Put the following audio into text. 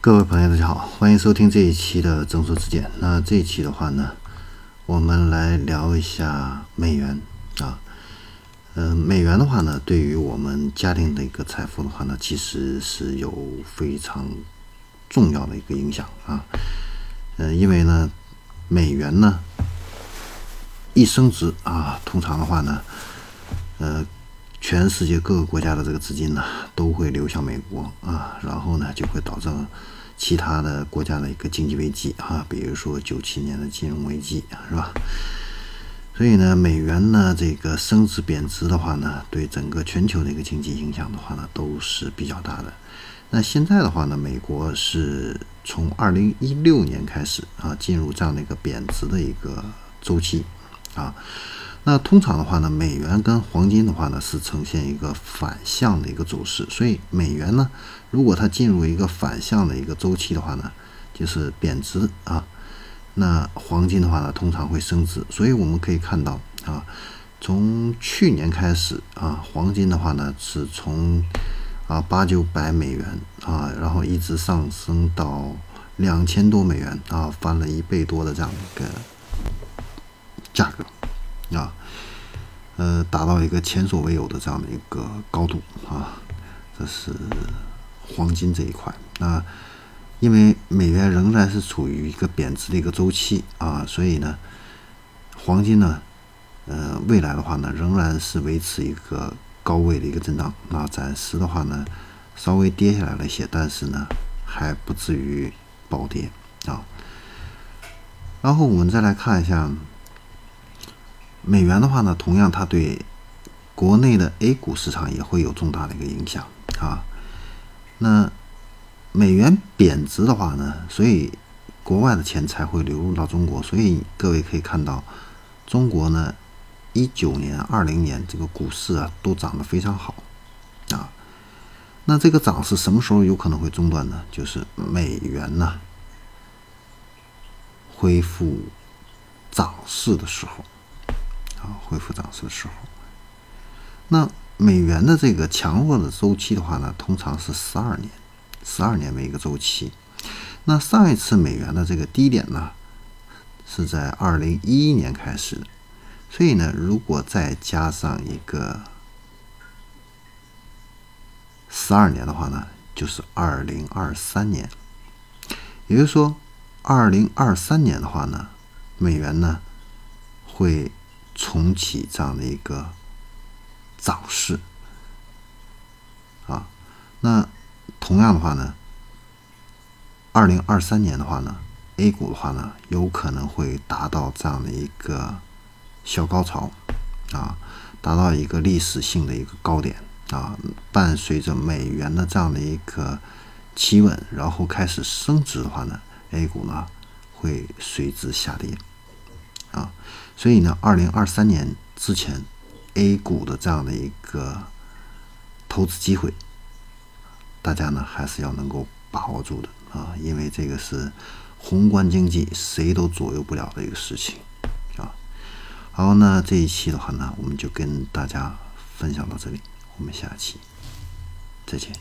各位朋友，大家好，欢迎收听这一期的正说之见。那这一期的话呢，我们来聊一下美元啊。呃，美元的话呢，对于我们家庭的一个财富的话呢，其实是有非常重要的一个影响啊。呃，因为呢，美元呢一升值啊，通常的话呢，呃。全世界各个国家的这个资金呢，都会流向美国啊，然后呢，就会导致其他的国家的一个经济危机啊，比如说九七年的金融危机，是吧？所以呢，美元呢这个升值贬值的话呢，对整个全球的一个经济影响的话呢，都是比较大的。那现在的话呢，美国是从二零一六年开始啊，进入这样的一个贬值的一个周期啊。那通常的话呢，美元跟黄金的话呢是呈现一个反向的一个走势，所以美元呢，如果它进入一个反向的一个周期的话呢，就是贬值啊。那黄金的话呢，通常会升值。所以我们可以看到啊，从去年开始啊，黄金的话呢是从啊八九百美元啊，然后一直上升到两千多美元啊，翻了一倍多的这样一个价格。啊，呃，达到一个前所未有的这样的一个高度啊，这是黄金这一块。那因为美元仍然是处于一个贬值的一个周期啊，所以呢，黄金呢，呃，未来的话呢，仍然是维持一个高位的一个震荡。那暂时的话呢，稍微跌下来了一些，但是呢，还不至于暴跌啊。然后我们再来看一下。美元的话呢，同样它对国内的 A 股市场也会有重大的一个影响啊。那美元贬值的话呢，所以国外的钱才会流入到中国。所以各位可以看到，中国呢，一九年、二零年这个股市啊都涨得非常好啊。那这个涨势什么时候有可能会中断呢？就是美元呢恢复涨势的时候。恢复涨势的时候，那美元的这个强弱的周期的话呢，通常是十二年，十二年为一个周期。那上一次美元的这个低点呢，是在二零一一年开始的，所以呢，如果再加上一个十二年的话呢，就是二零二三年。也就是说，二零二三年的话呢，美元呢会。重启这样的一个涨势啊，那同样的话呢，二零二三年的话呢，A 股的话呢，有可能会达到这样的一个小高潮啊，达到一个历史性的一个高点啊，伴随着美元的这样的一个企稳，然后开始升值的话呢，A 股呢会随之下跌。啊，所以呢，二零二三年之前，A 股的这样的一个投资机会，大家呢还是要能够把握住的啊，因为这个是宏观经济谁都左右不了的一个事情啊。好，那这一期的话呢，我们就跟大家分享到这里，我们下期再见。